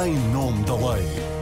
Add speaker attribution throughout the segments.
Speaker 1: em nome da lei.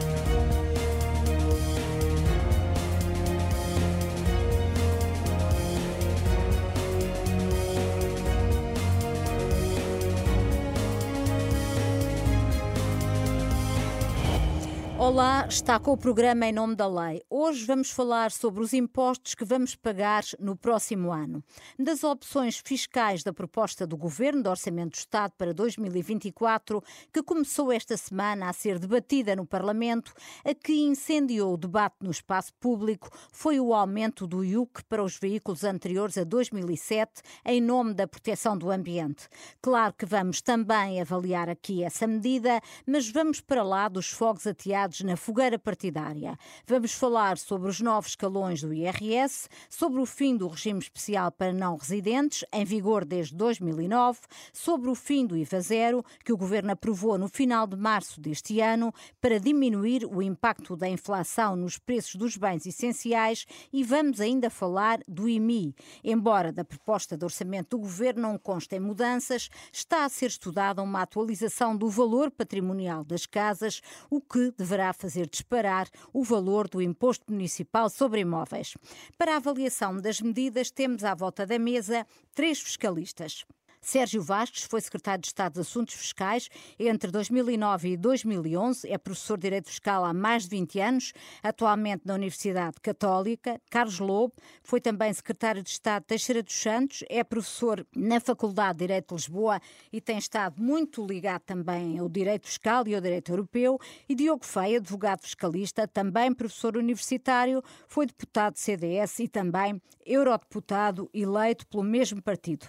Speaker 2: Olá, está com o programa Em Nome da Lei. Hoje vamos falar sobre os impostos que vamos pagar no próximo ano. Das opções fiscais da proposta do Governo de Orçamento do Estado para 2024, que começou esta semana a ser debatida no Parlamento, a que incendiou o debate no espaço público foi o aumento do IUC para os veículos anteriores a 2007, em nome da proteção do ambiente. Claro que vamos também avaliar aqui essa medida, mas vamos para lá dos fogos ateados na fogueira partidária. Vamos falar sobre os novos escalões do IRS, sobre o fim do regime especial para não residentes, em vigor desde 2009, sobre o fim do IVA zero, que o governo aprovou no final de março deste ano, para diminuir o impacto da inflação nos preços dos bens essenciais e vamos ainda falar do IMI. Embora da proposta de orçamento do governo não constem mudanças, está a ser estudada uma atualização do valor patrimonial das casas, o que deverá fazer disparar o valor do imposto municipal sobre imóveis. Para a avaliação das medidas, temos à volta da mesa três fiscalistas. Sérgio Vasques foi secretário de Estado de Assuntos Fiscais entre 2009 e 2011, é professor de Direito Fiscal há mais de 20 anos, atualmente na Universidade Católica. Carlos Lobo foi também secretário de Estado de Teixeira dos Santos, é professor na Faculdade de Direito de Lisboa e tem estado muito ligado também ao Direito Fiscal e ao Direito Europeu. E Diogo Feia, advogado fiscalista, também professor universitário, foi deputado de CDS e também eurodeputado eleito pelo mesmo partido.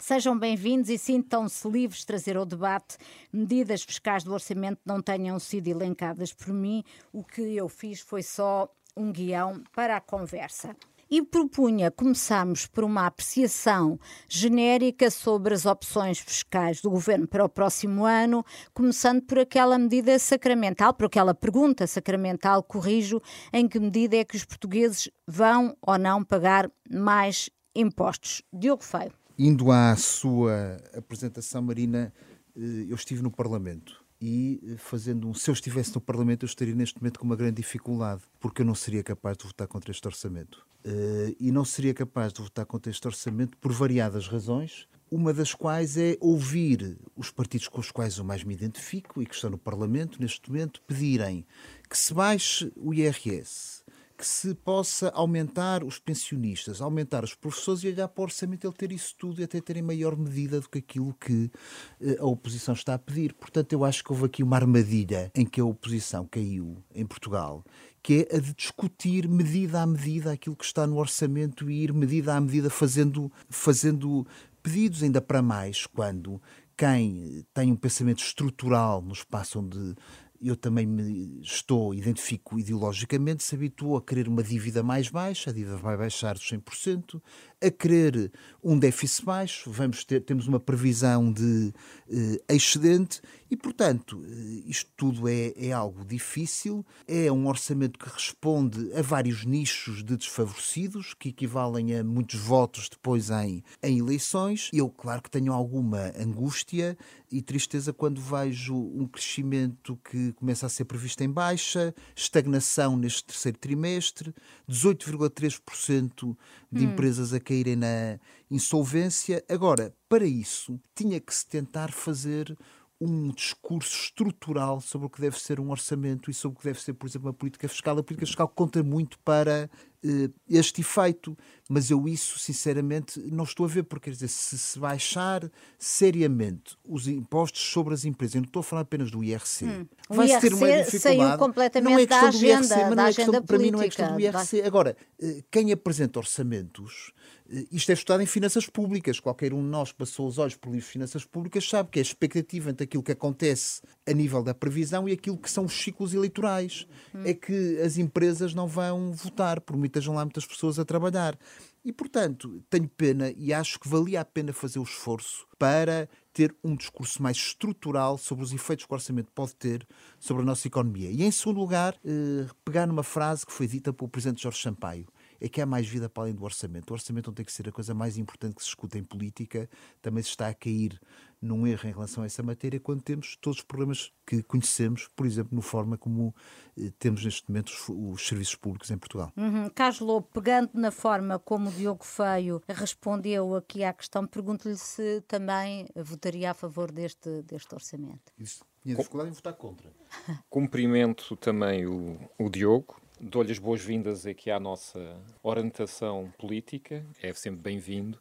Speaker 2: Sejam bem-vindos e sintam-se livres de trazer ao debate medidas fiscais do orçamento que não tenham sido elencadas por mim. O que eu fiz foi só um guião para a conversa e propunha começarmos por uma apreciação genérica sobre as opções fiscais do governo para o próximo ano, começando por aquela medida sacramental, por aquela pergunta sacramental, corrijo, em que medida é que os portugueses vão ou não pagar mais impostos. Diogo Feio.
Speaker 3: Indo à sua apresentação, Marina, eh, eu estive no Parlamento e eh, fazendo um. Se eu estivesse no Parlamento, eu estaria neste momento com uma grande dificuldade, porque eu não seria capaz de votar contra este orçamento. Eh, e não seria capaz de votar contra este orçamento por variadas razões, uma das quais é ouvir os partidos com os quais eu mais me identifico e que estão no Parlamento neste momento pedirem que se baixe o IRS, que se possa aumentar os pensionistas, aumentar os professores e olhar para o orçamento ele ter isso tudo e até ter em maior medida do que aquilo que eh, a oposição está a pedir. Portanto, eu acho que houve aqui uma armadilha em que a oposição caiu em Portugal, que é a de discutir medida a medida aquilo que está no orçamento e ir medida a medida fazendo, fazendo pedidos ainda para mais quando quem tem um pensamento estrutural no espaço onde eu também me estou, identifico ideologicamente, se habituou a querer uma dívida mais baixa, a dívida vai baixar dos 100%, a querer um déficit baixo, vamos ter, temos uma previsão de eh, excedente e, portanto, eh, isto tudo é, é algo difícil, é um orçamento que responde a vários nichos de desfavorecidos, que equivalem a muitos votos depois em, em eleições. Eu, claro que tenho alguma angústia e tristeza quando vejo um crescimento que começa a ser previsto em baixa, estagnação neste terceiro trimestre, 18,3% de hum. empresas a caírem na insolvência. Agora, para isso, tinha que se tentar fazer um discurso estrutural sobre o que deve ser um orçamento e sobre o que deve ser, por exemplo, uma política fiscal. A política fiscal conta muito para este efeito, mas eu isso, sinceramente, não estou a ver, porque quer dizer, se se baixar seriamente os impostos sobre as empresas, eu não estou a falar apenas do IRC,
Speaker 2: hum. vai ter uma dificuldade. Saiu completamente não é da agenda, IRC, da é agenda
Speaker 3: questão, Para mim não é questão do IRC. Agora, uh, quem apresenta orçamentos eh, isto é estudado em finanças públicas. Qualquer um de nós passou os olhos por livros de finanças públicas sabe que é a expectativa entre aquilo que acontece a nível da previsão e aquilo que são os ciclos eleitorais. Hum. É que as empresas não vão votar, por muitas lá muitas pessoas a trabalhar. E, portanto, tenho pena e acho que valia a pena fazer o esforço para ter um discurso mais estrutural sobre os efeitos que o orçamento pode ter sobre a nossa economia. E, em segundo lugar, eh, pegar numa frase que foi dita pelo Presidente Jorge Sampaio é que há mais vida para além do orçamento. O orçamento não tem que ser a coisa mais importante que se escuta em política, também se está a cair num erro em relação a essa matéria quando temos todos os problemas que conhecemos, por exemplo, no forma como eh, temos neste momento os, os, serviços públicos em Portugal.
Speaker 2: Uhum. Carlos Lobo, pegando na forma como o Diogo Feio respondeu aqui à questão, pergunto-lhe se também votaria a favor deste, deste orçamento.
Speaker 3: Isso, tinha dificuldade em votar contra.
Speaker 1: Cumprimento também o, o Diogo. Dou-lhe as boas-vindas aqui à nossa orientação política, é sempre bem-vindo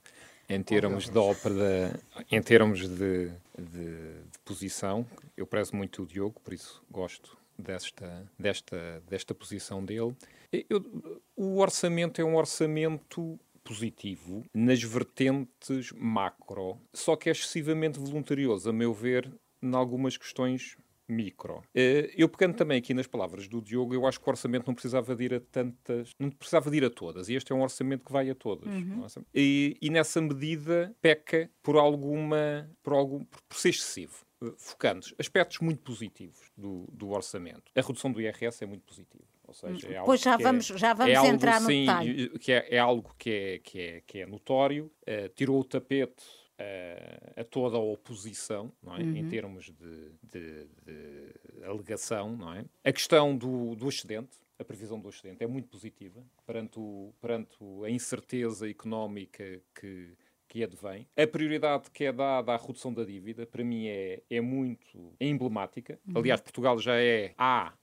Speaker 1: em termos de ópera, em termos de, de, de, posição. Eu prezo muito o Diogo, por isso gosto desta, desta, desta posição dele. Eu, o orçamento é um orçamento positivo nas vertentes macro, só que é excessivamente voluntarioso, a meu ver, em algumas questões micro. Eh, eu pegando também aqui nas palavras do Diogo, eu acho que o orçamento não precisava de ir a tantas, não precisava de ir a todas, e este é um orçamento que vai a todas. Uhum. É? E, e, nessa medida peca por alguma, por algum, por ser excessivo. Eh, focando aspectos muito positivos do, do orçamento. A redução do IRS é muito positiva. Ou seja, é
Speaker 2: algo pois já vamos, é, já vamos é entrar algo, no sim, detalhe.
Speaker 1: Que é, é, algo que é, que é, que é notório, uh, tirou o tapete a, a toda a oposição, é? Uhum. em termos de, de, de, alegação. Não é? A questão do, do excedente, a previsão do excedente, é muito positiva perante, o, perante a incerteza económica que, que advém. A prioridade que é dada à redução da dívida, para mim, é, é muito é emblemática. Uhum. Aliás, Portugal já é A,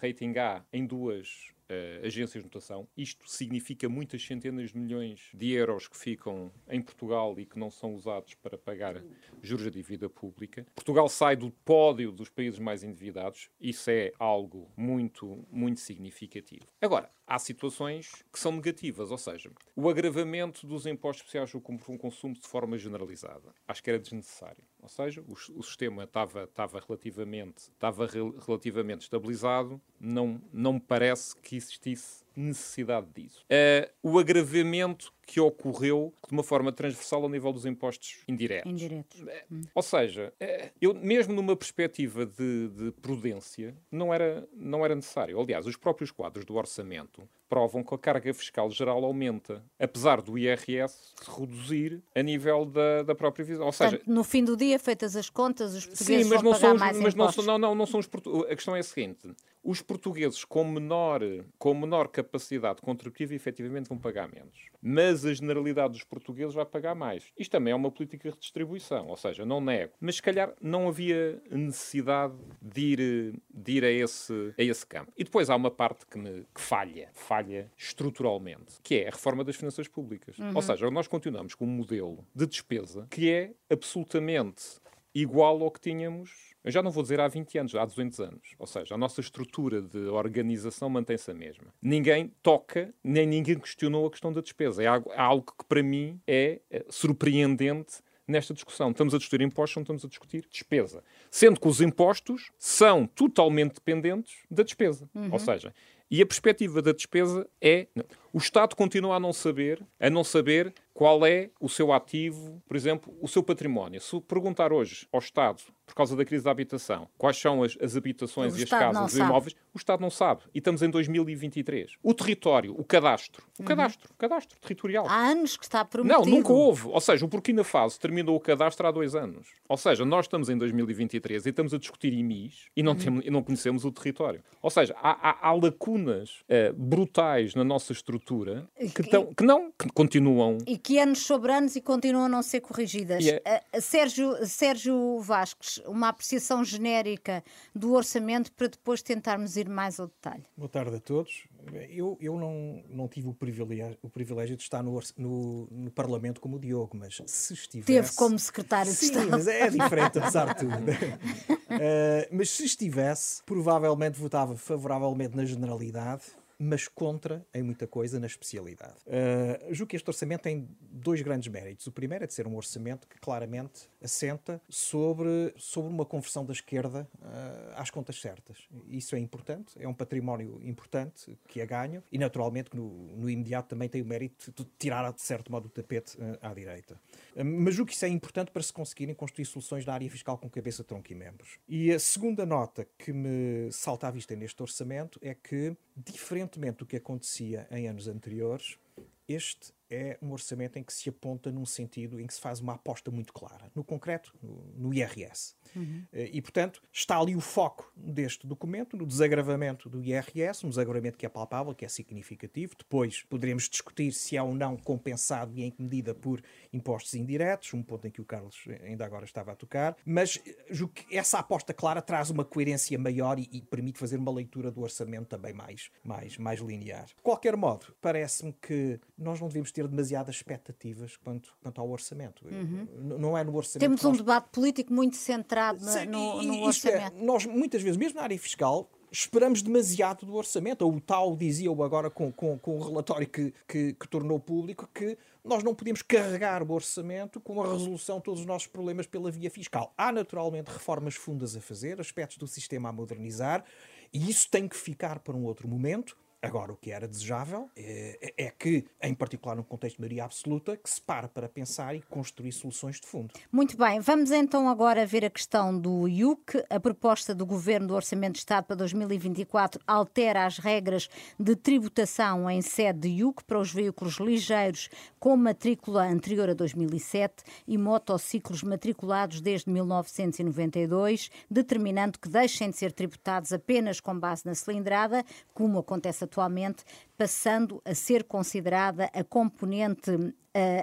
Speaker 1: rating A, em duas uh, agências de notação. Isto significa muitas centenas de milhões de euros que ficam em Portugal e que não são usados para pagar juros da dívida pública. Portugal sai do pódio dos países mais endividados. Isso é algo muito, muito significativo. Agora, há situações que são negativas, ou seja, o agravamento dos impostos especiais sobre o consumo de forma generalizada. Acho que era desnecessário. Ou seja, o, o sistema estava, estava, relativamente, estava relativamente estabilizado, não, não me parece que existisse necessidade disso. Uh, o agravamento que ocorreu de uma forma transversal ao nível dos impostos indiretos.
Speaker 2: indiretos.
Speaker 1: Hum. Ou seja, uh, eu mesmo numa perspectiva de, de, prudência, não era, não era necessário. Aliás, os próprios quadros do orçamento provam que a carga fiscal geral aumenta, apesar do IRS se reduzir a nível da, da própria visão. Ou
Speaker 2: seja, Portanto, no fim do dia, feitas as contas, os portugueses sim, mas vão
Speaker 1: não
Speaker 2: pagar
Speaker 1: são
Speaker 2: os, mais
Speaker 1: mas
Speaker 2: impostos.
Speaker 1: Não, não, não são os A questão é a seguinte: os portugueses com menor, com menor capacidade contributiva efetivamente vão pagar menos. Mas a generalidade dos portugueses vai pagar mais. Isto também é uma política de redistribuição, ou seja, não nego. Mas se calhar não havia necessidade de ir, de ir a, esse, a esse campo. E depois há uma parte que, me, que falha, falha estruturalmente, que é a reforma das finanças públicas. Uhum. Ou seja, nós continuamos com um modelo de despesa que é absolutamente igual ao que tínhamos eu já não vou dizer há 20 anos, há 200 anos. Ou seja, a nossa estrutura de organização mantém-se a mesma. Ninguém toca, nem ninguém questionou a questão da despesa. É algo, é que, para mim, é, é surpreendente nesta discussão. Estamos a discutir impostos, não estamos a discutir despesa. Sendo que os impostos são totalmente dependentes da despesa. Uhum. Ou seja, e a perspectiva da despesa é o Estado continua a não saber, a não saber qual é o seu ativo, por exemplo, o seu património. Se perguntar hoje ao Estado, por causa da crise da habitação, quais são as, as habitações o e as Estado casas os imóveis, o Estado não sabe. E estamos em 2023. O território, o cadastro, o uhum. cadastro, o cadastro territorial.
Speaker 2: Há anos que está prometido.
Speaker 1: Não, nunca houve. Ou seja, o Burkina Faso terminou o cadastro há dois anos. Ou seja, nós estamos em 2023 e estamos a discutir IMIs e não, uhum. temos, e não conhecemos o território. Ou seja, há, há, há lacunas uh, brutais na nossa estrutura que, tão, que não, que continuam.
Speaker 2: E que anos sobre anos e continuam a não ser corrigidas. Yeah. Uh, Sérgio, Sérgio Vasques, uma apreciação genérica do orçamento para depois tentarmos ir mais ao detalhe.
Speaker 4: Boa tarde a todos. Eu, eu não, não tive o privilégio, o privilégio de estar no, no, no Parlamento como o Diogo, mas se estivesse.
Speaker 2: Teve como secretário
Speaker 4: Sim,
Speaker 2: de Estado.
Speaker 4: mas é diferente, apesar de tudo. uh, mas se estivesse, provavelmente votava favoravelmente na generalidade mas contra em muita coisa na especialidade. Uh, julgo que este orçamento tem dois grandes méritos. O primeiro é de ser um orçamento que claramente assenta sobre, sobre uma conversão da esquerda uh, às contas certas. Isso é importante, é um património importante que é ganho e, naturalmente, no, no imediato também tem o mérito de tirar, de certo modo, o tapete uh, à direita. mas julgo que isso é importante para se conseguirem construir soluções na área fiscal com cabeça, tronco e membros. E a segunda nota que me salta à vista neste orçamento é que diferentemente do que acontecia em anos anteriores, este é um orçamento em que se aponta num sentido em que se faz uma aposta muito clara, no concreto, no, no IRS. Uhum. E, portanto, está ali o foco deste documento, no desagravamento do IRS, um desagravamento que é palpável, que é significativo. Depois poderemos discutir se é ou não compensado e em que medida por impostos indiretos, um ponto em que o Carlos ainda agora estava a tocar. Mas julgo que essa aposta clara traz uma coerência maior e, e permite fazer uma leitura do orçamento também mais, mais, mais linear. De qualquer modo, parece-me que nós não devemos ter demasiadas expectativas quanto, quanto ao orçamento. Uhum. Não é no orçamento.
Speaker 2: Temos um nós... debate político muito centrado Sim, no, no é, orçamento.
Speaker 4: É, nós, muitas vezes, mesmo na área fiscal, esperamos demasiado do orçamento. Ou o tal dizia-o agora com, com, com o relatório que, que, que, tornou público que nós não podemos carregar o orçamento com a resolução de todos os nossos problemas pela via fiscal. Há naturalmente reformas fundas a fazer, aspectos do sistema a modernizar, e isso tem que ficar para um outro momento. Agora, o que era desejável é, é, que, em particular no contexto de maioria absoluta, que se para para pensar e construir soluções de fundo.
Speaker 2: Muito bem, vamos então agora ver a questão do IUC. A proposta do Governo do Orçamento de Estado para 2024 altera as regras de tributação em sede de IUC para os veículos ligeiros com matrícula anterior a 2007 e motociclos matriculados desde 1992, determinando que deixem de ser tributados apenas com base na cilindrada, como acontece atualmente, passando a ser considerada a componente uh,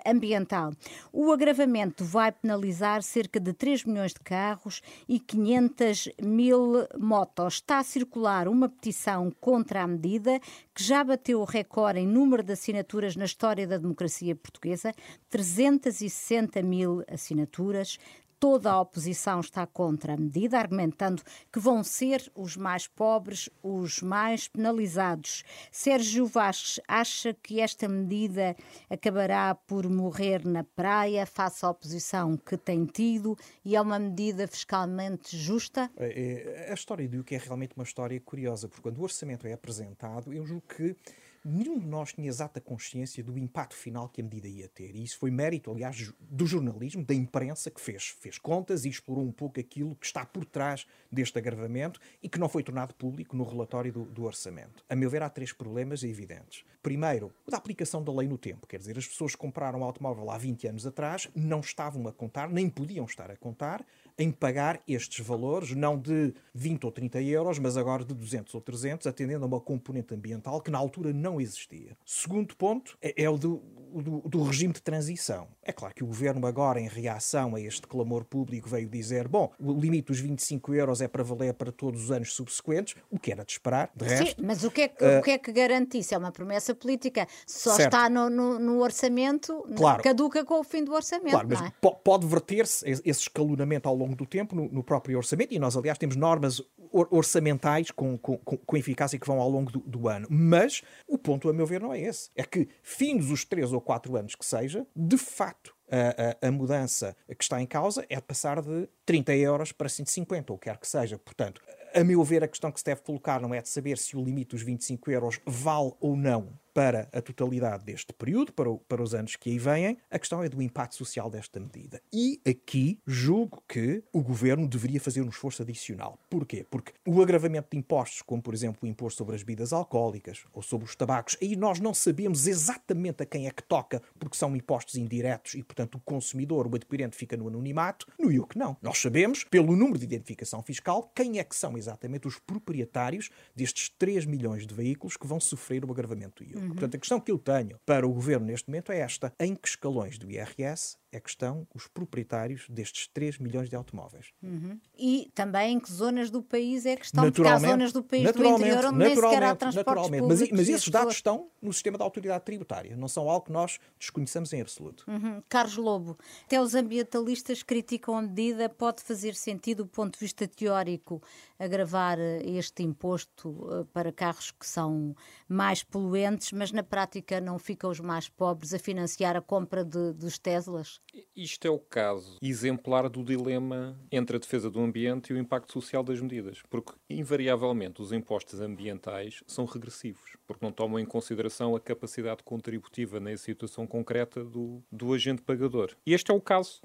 Speaker 2: ambiental. O agravamento vai penalizar cerca de 3 milhões de carros e 500 mil motos. Está a circular uma petição contra a medida que já bateu o recorde em número de assinaturas na história da democracia portuguesa, 360 mil assinaturas toda a oposição está contra a medida, argumentando que vão ser os mais pobres os mais penalizados. Sérgio Vasques acha que esta medida acabará por morrer na praia face à oposição que tem tido e é uma medida fiscalmente justa?
Speaker 4: É, é, a história do que é realmente uma história curiosa, porque quando o orçamento é apresentado, eu julgo que nenhum de nós tinha exata consciência do impacto final que a medida ia ter. E isso foi mérito, aliás, do jornalismo, da imprensa, que fez, fez contas e explorou um pouco aquilo que está por trás deste agravamento e que não foi tornado público no relatório do, do orçamento. A meu ver, há três problemas evidentes. Primeiro, o da aplicação da lei no tempo. Quer dizer, as pessoas que compraram um automóvel há 20 anos atrás não estavam a contar, nem podiam estar a contar, em pagar estes valores, não de 20 ou 30 euros, mas agora de 200 ou 300, atendendo a uma componente ambiental que na altura não existia. Segundo ponto é, é o do, do, do, regime de transição. É claro que o governo, agora, em reação a este clamor público, veio dizer: bom, o limite dos 25 euros é para valer para todos os anos subsequentes, o que era de esperar. De resto, Sim,
Speaker 2: mas o que, é que, uh, o que é que garante isso? É uma promessa política. Só certo. está no, no, no orçamento, claro. caduca com o fim do orçamento. Claro, mas é?
Speaker 4: pode verter-se esse escalonamento ao longo longo do tempo no, no, próprio orçamento, e nós, aliás, temos normas or orçamentais com, com, com, eficácia que vão ao longo do, do, ano. Mas o ponto, a meu ver, não é esse. É que, fins os três ou quatro anos que seja, de facto, a, a, a, mudança que está em causa é passar de 30 euros para 150, ou quer que seja. Portanto, a meu ver, a questão que se deve colocar não é de saber se o limite dos 25 euros vale ou não para a totalidade deste período, para, o, para os anos que aí vêm, a questão é do impacto social desta medida. E aqui julgo que o governo deveria fazer um esforço adicional. Porquê? Porque o agravamento de impostos, como por exemplo o imposto sobre as bebidas alcoólicas ou sobre os tabacos, aí nós não sabemos exatamente a quem é que toca, porque são impostos indiretos e, portanto, o consumidor, o adquirente, fica no anonimato. No IUC, não. Nós sabemos, pelo número de identificação fiscal, quem é que são exatamente os proprietários destes 3 milhões de veículos que vão sofrer o agravamento do IUC. Uhum. Portanto, a questão que eu tenho para o governo neste momento é esta: em que escalões do IRS é que estão os proprietários destes 3 milhões de automóveis?
Speaker 2: Uhum. E também em que zonas do país é que estão? Porque há zonas do país do interior onde nem sequer há transportes naturalmente.
Speaker 4: Mas, mas esses dados estão no sistema da autoridade tributária, não são algo que nós desconhecemos em absoluto.
Speaker 2: Uhum. Carlos Lobo, até os ambientalistas criticam a medida, pode fazer sentido do ponto de vista teórico agravar eh, este imposto eh, para carros que são mais poluentes, mas na prática não ficam os mais pobres a financiar a compra de, dos Teslas?
Speaker 1: Isto é o caso exemplar do dilema entre a defesa do ambiente e o impacto social das medidas, porque invariavelmente os impostos ambientais são regressivos, porque não tomam em consideração a capacidade contributiva na situação concreta do, do agente pagador. E este é o caso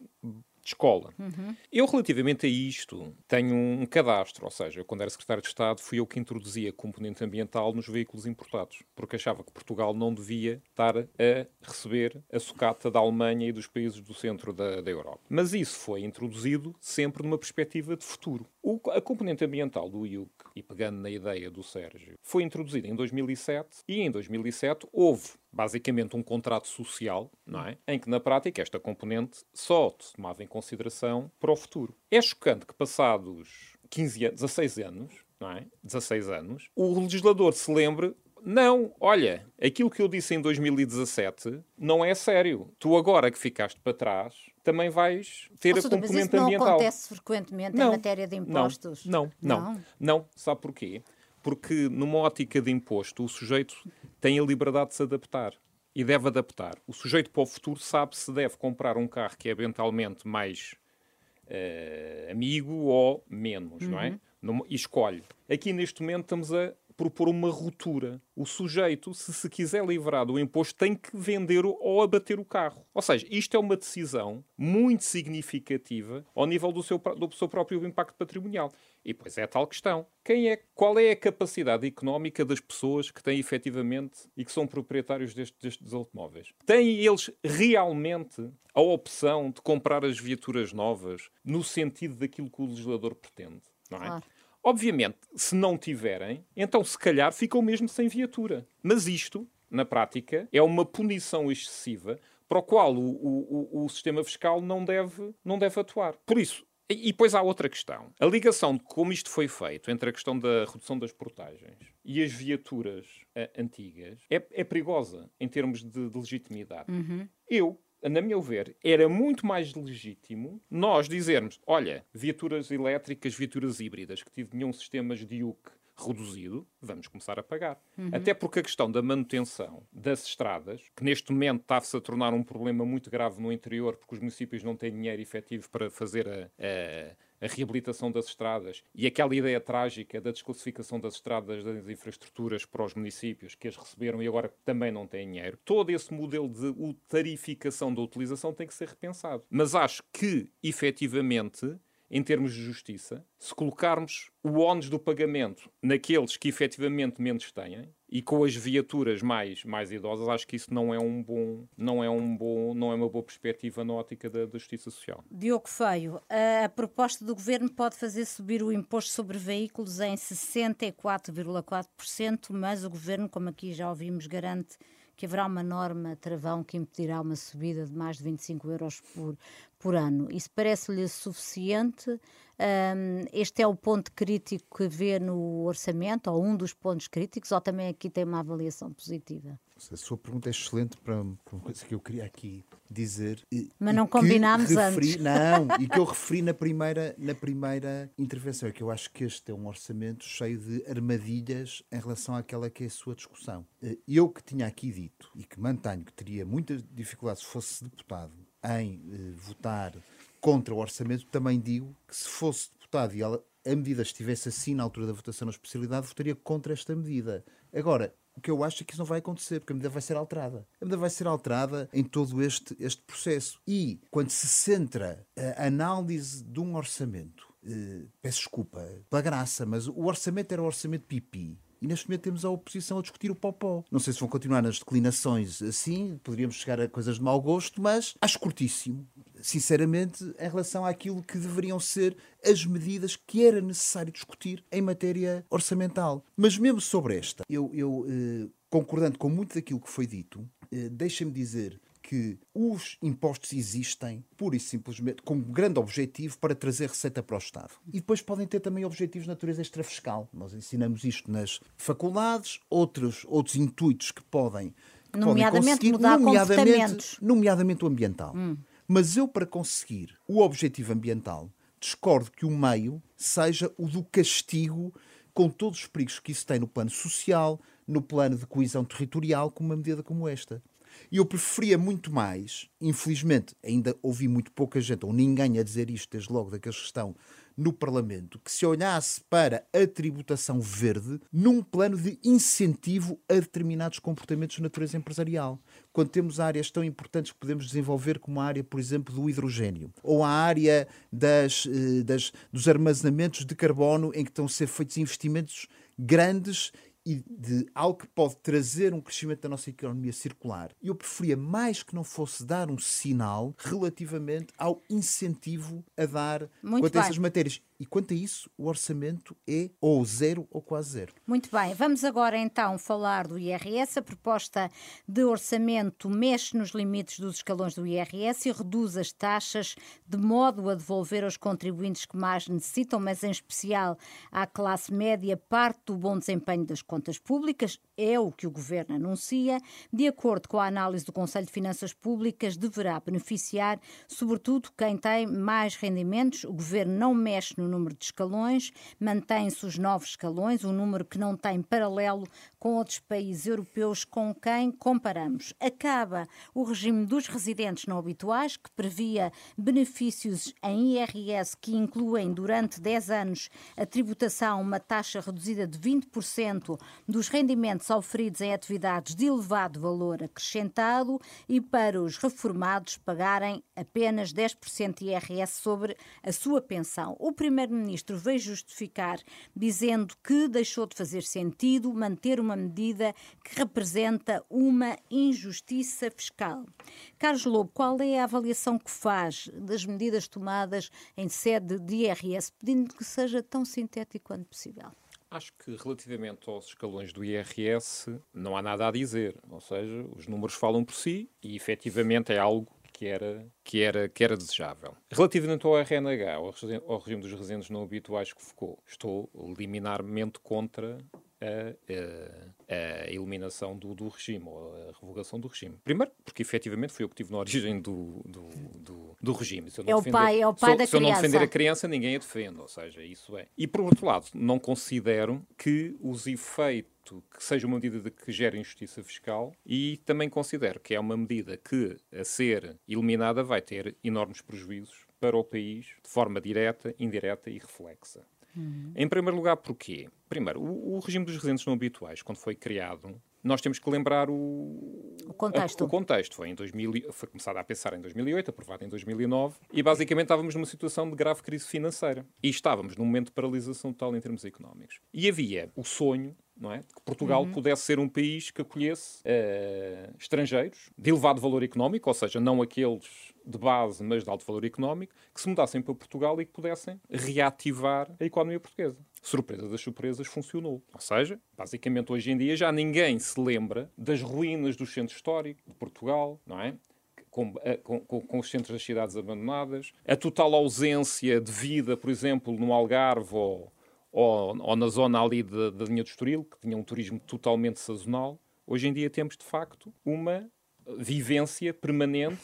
Speaker 1: de escola. Uhum. Eu, relativamente a isto, tenho um cadastro, ou seja, quando era secretário de Estado, fui eu que introduzia componente ambiental nos veículos importados, porque achava que Portugal não devia estar a receber a sucata da Alemanha e dos países do centro da, da Europa. Mas isso foi introduzido sempre numa perspectiva de futuro. O, a componente ambiental do IUC, e pegando na ideia do Sérgio, foi introduzida em 2007 e em 2007 houve basicamente um contrato social, não é? Em que na prática esta componente só se tomava em consideração para o futuro. É chocante que passados 15 anos, 16 anos, não é? 16 anos, o legislador se lembre não, olha, aquilo que eu disse em 2017 não é sério. Tu agora que ficaste para trás, também vais ter
Speaker 2: a
Speaker 1: componente
Speaker 2: mas isso não
Speaker 1: ambiental.
Speaker 2: acontece frequentemente
Speaker 1: não,
Speaker 2: em matéria de impostos?
Speaker 1: Não, não, não, não. não. Sabe porquê? Porque numa ótica de imposto, o sujeito tem a liberdade de se adaptar e deve adaptar. O sujeito para o futuro sabe se deve comprar um carro que é ambientalmente mais uh, amigo ou menos, uhum. não é? Uhum. E escolhe. Aqui neste momento estamos a propor uma ruptura. O sujeito, se se quiser livrar do imposto, tem que vender ou abater o carro. Ou seja, isto é uma decisão muito significativa ao nível do seu, do seu próprio impacto patrimonial. E pois é a tal questão. Quem é, qual é a capacidade económica das pessoas que têm efetivamente e que são proprietários destes, destes automóveis? Têm eles realmente a opção de comprar as viaturas novas no sentido daquilo que o legislador pretende? Não é? Claro. Obviamente, se não tiverem, então se calhar ficam mesmo sem viatura. Mas isto, na prática, é uma punição excessiva para o qual o, o, o, sistema fiscal não deve, não deve atuar. Por isso, e depois há outra questão. A ligação de como isto foi feito entre a questão da redução das portagens e as viaturas uh, antigas é, é, perigosa em termos de, de legitimidade. Uhum. Eu, na meu ver, era muito mais legítimo nós dizermos: olha, viaturas elétricas, viaturas híbridas que tinham sistemas de UC reduzido, vamos começar a pagar. Uhum. Até porque a questão da manutenção das estradas, que neste momento está-se a tornar um problema muito grave no interior, porque os municípios não têm dinheiro efetivo para fazer a, a a reabilitação das estradas e aquela ideia trágica da desclassificação das estradas das infraestruturas para os municípios que as receberam e agora também não têm dinheiro. Todo esse modelo de tarificação da utilização tem que ser repensado. Mas acho que, efetivamente, em termos de justiça, se colocarmos o ónus do pagamento naqueles que efetivamente menos têm e com as viaturas mais, mais idosas, acho que isso não é um bom, não é um bom, não é uma boa perspectiva na ótica da, da justiça social.
Speaker 2: Diogo Feio, a proposta do governo pode fazer subir o imposto sobre veículos em 64,4%, mas o governo, como aqui já ouvimos, garante que haverá uma norma travão que impedirá uma subida de mais de 25 euros por, por ano. Isso parece-lhe suficiente? Um, este é o ponto crítico que vê no orçamento, ou um dos pontos críticos, ou também aqui tem uma avaliação positiva?
Speaker 3: A sua pergunta é excelente para, uma coisa que eu queria aqui dizer.
Speaker 2: Mas não combinámos
Speaker 3: referi,
Speaker 2: antes.
Speaker 3: Não, e que eu referi na primeira, na primeira intervenção, é que eu acho que este é um orçamento cheio de armadilhas em relação àquela que é a sua discussão. Eh, eu que tinha aqui dito, e que mantenho que teria muita dificuldade se fosse deputado em eh, votar contra o orçamento, também digo que se fosse deputado e ela, a medida estivesse assim na altura da votação na especialidade, votaria contra esta medida. Agora, o que eu acho é que isso não vai acontecer, porque a medida vai ser alterada. A medida vai ser alterada em todo este, este processo. E quando se centra a análise de um orçamento, eh, peço desculpa pela graça, mas o orçamento era o orçamento pipi. E neste momento temos a oposição a discutir o popó. Não sei se vão continuar nas declinações assim, poderíamos chegar a coisas de mau gosto, mas acho curtíssimo, sinceramente, em relação àquilo que deveriam ser as medidas que era necessário discutir em matéria orçamental. Mas mesmo sobre esta, eu, eu eh, concordando com muito daquilo que foi dito, eh, deixa-me dizer que os impostos existem pura e simplesmente com um grande objetivo para trazer receita para o Estado. E depois podem ter também objetivos de natureza extrafiscal. Nós ensinamos isto nas faculdades, outros, outros intuitos que podem, que
Speaker 2: nomeadamente
Speaker 3: podem
Speaker 2: mudar
Speaker 3: nomeadamente, nomeadamente o ambiental. Hum. Mas eu, para conseguir o objetivo ambiental, discordo que o meio seja o do castigo com todos os perigos que isso tem no plano social, no plano de coesão territorial, com uma medida como esta. E eu preferia muito mais, infelizmente, ainda ouvi muito pouca gente, ou ninguém a dizer isto desde logo daqueles que estão no Parlamento que se olhasse para a tributação verde num plano de incentivo a determinados comportamentos de natureza empresarial. Quando temos áreas tão importantes que podemos desenvolver, como a área, por exemplo, do hidrogênio, ou a área das, eh, das, dos armazenamentos de carbono, em que estão a ser feitos investimentos grandes e de algo que pode trazer um crescimento da nossa economia circular. Eu preferia mais que não fosse dar um sinal relativamente ao incentivo a dar
Speaker 2: Muito
Speaker 3: quanto
Speaker 2: bem.
Speaker 3: a essas matérias. E quanto a isso, o orçamento é ou zero ou quase zero.
Speaker 2: Muito bem, vamos agora então falar do IRS. A proposta de orçamento mexe nos limites dos escalões do IRS e reduz as taxas de modo a devolver aos contribuintes que mais necessitam, mas em especial à classe média, parte do bom desempenho das contas públicas. É o que o governo anuncia. De acordo com a análise do Conselho de Finanças Públicas, deverá beneficiar, sobretudo, quem tem mais rendimentos. O governo não mexe no número de escalões, mantém-se os novos escalões, um número que não tem paralelo com outros países europeus com quem comparamos. Acaba o regime dos residentes não habituais, que previa benefícios em IRS que incluem durante 10 anos a tributação, uma taxa reduzida de 20% dos rendimentos oferidos em atividades de elevado valor acrescentado e para os reformados pagarem apenas 10% de IRS sobre a sua pensão. O Primeiro-Ministro veio justificar dizendo que deixou de fazer sentido manter uma medida que representa uma injustiça fiscal. Carlos Lobo, qual é a avaliação que faz das medidas tomadas em sede de IRS, pedindo que seja tão sintético quanto possível?
Speaker 1: Acho que relativamente aos escalões do IRS não há nada a dizer. Ou seja, os números falam por si e efetivamente é algo que era, que era, que era desejável. Relativamente ao RNH, ao, regi- ao regime dos residentes não habituais que focou, estou liminarmente contra a, a- eliminação do, do regime, ou a revogação do regime. Primeiro, porque efetivamente foi eu que estive na origem do, do, do, do regime. Se eu não
Speaker 2: É o
Speaker 1: defender-
Speaker 2: pai- é o pai
Speaker 1: se
Speaker 2: da
Speaker 1: Se eu não
Speaker 2: criança.
Speaker 1: defender a criança, ninguém a defende, ou seja, isso é. E por outro lado, não considero que os efeitos que seja uma medida de que gere injustiça fiscal e também considero que é uma medida que, a ser eliminada, vai ter enormes prejuízos para o país de forma direta, indireta e reflexa. Em primeiro lugar, porquê? Primeiro, o, o regime dos residentes não habituais, quando foi criado, nós temos que lembrar o,
Speaker 2: O contexto.
Speaker 1: o contexto. Foi, em 2000, e- foi começado a pensar em 2008, aprovado em 2009, e basicamente estávamos numa situação de grave crise financeira. E estávamos num momento de paralisação total em termos económicos. E havia o sonho não é? que Portugal pudesse ser um país que acolhesse eh, estrangeiros de elevado valor económico, ou seja, não aqueles de base, mas de alto valor económico, que se mudassem para Portugal e que pudessem reativar a economia portuguesa. Surpresa das surpresas, funcionou. Ou seja, basicamente hoje em dia já ninguém se lembra das ruínas do centro histórico de Portugal, não é? Com, com- com- com os centros das cidades abandonadas, a total ausência de vida, por exemplo, no Algarve ou, ou, ou na zona ali da da linha do Estoril, que tinha um turismo totalmente sazonal. Hoje em dia temos, de facto, uma vivência permanente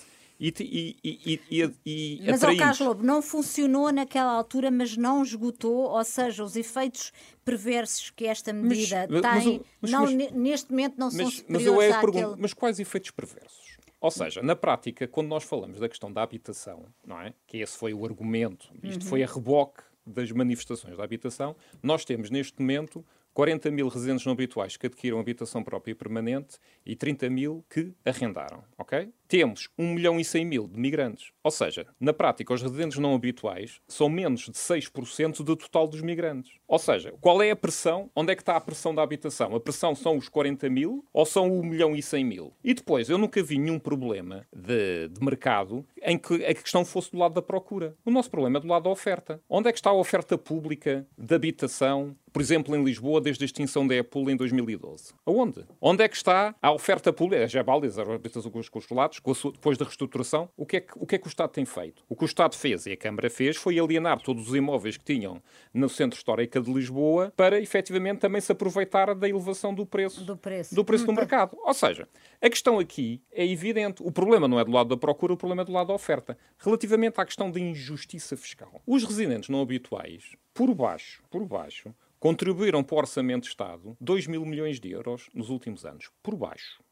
Speaker 1: e, e, e, e,
Speaker 2: Mas, ao. Carlos Lobo, não funcionou naquela altura, mas não esgotou, ou seja, os efeitos perversos que esta medida
Speaker 1: mas-
Speaker 2: tem,
Speaker 1: mas-
Speaker 2: não,
Speaker 1: mas-
Speaker 2: ne- neste momento não são
Speaker 1: Mas, mas
Speaker 2: superiores
Speaker 1: eu é
Speaker 2: àquele...
Speaker 1: pergunto, mas quais efeitos perversos? Ou seja, na prática, quando nós falamos da questão da habitação, não é? Que esse foi o argumento, isto foi a reboque das manifestações da habitação, nós temos neste momento 40 mil residentes não habituais que adquiram habitação própria e permanente e 30 mil que arrendaram, ok? Temos 1 milhão e 100 mil de migrantes. Ou seja, na prática, os residentes não habituais são menos de 6% do total dos migrantes. Ou seja, qual é a pressão? Onde é que está a pressão da habitação? A pressão são os 40 mil ou são o 1 milhão e 100 mil? E depois, eu nunca vi nenhum problema de, de mercado em que a questão fosse do lado da procura. O nosso problema é do lado da oferta. Onde é que está a oferta pública de habitação, por exemplo, em Lisboa, desde a extinção da EPUL em 2012? Aonde? Onde é que está a oferta pública? Já válidas as habitações consulados, com a sua- depois da reestruturação, o que, é que, o que é que o Estado tem feito? O que o Estado fez e a Câmara fez foi alienar todos os imóveis que tinham no Centro Histórico de Lisboa para, efetivamente, também se aproveitar da elevação do preço
Speaker 2: Do preço.
Speaker 1: do, preço do mercado. Ou seja, a questão aqui é evidente. O problema não é do lado da procura, o problema é do lado da oferta. Relativamente à questão da injustiça fiscal. Os residentes não habituais, por baixo, por baixo, contribuíram para o Orçamento de Estado 2 mil milhões de euros nos últimos anos. Por baixo.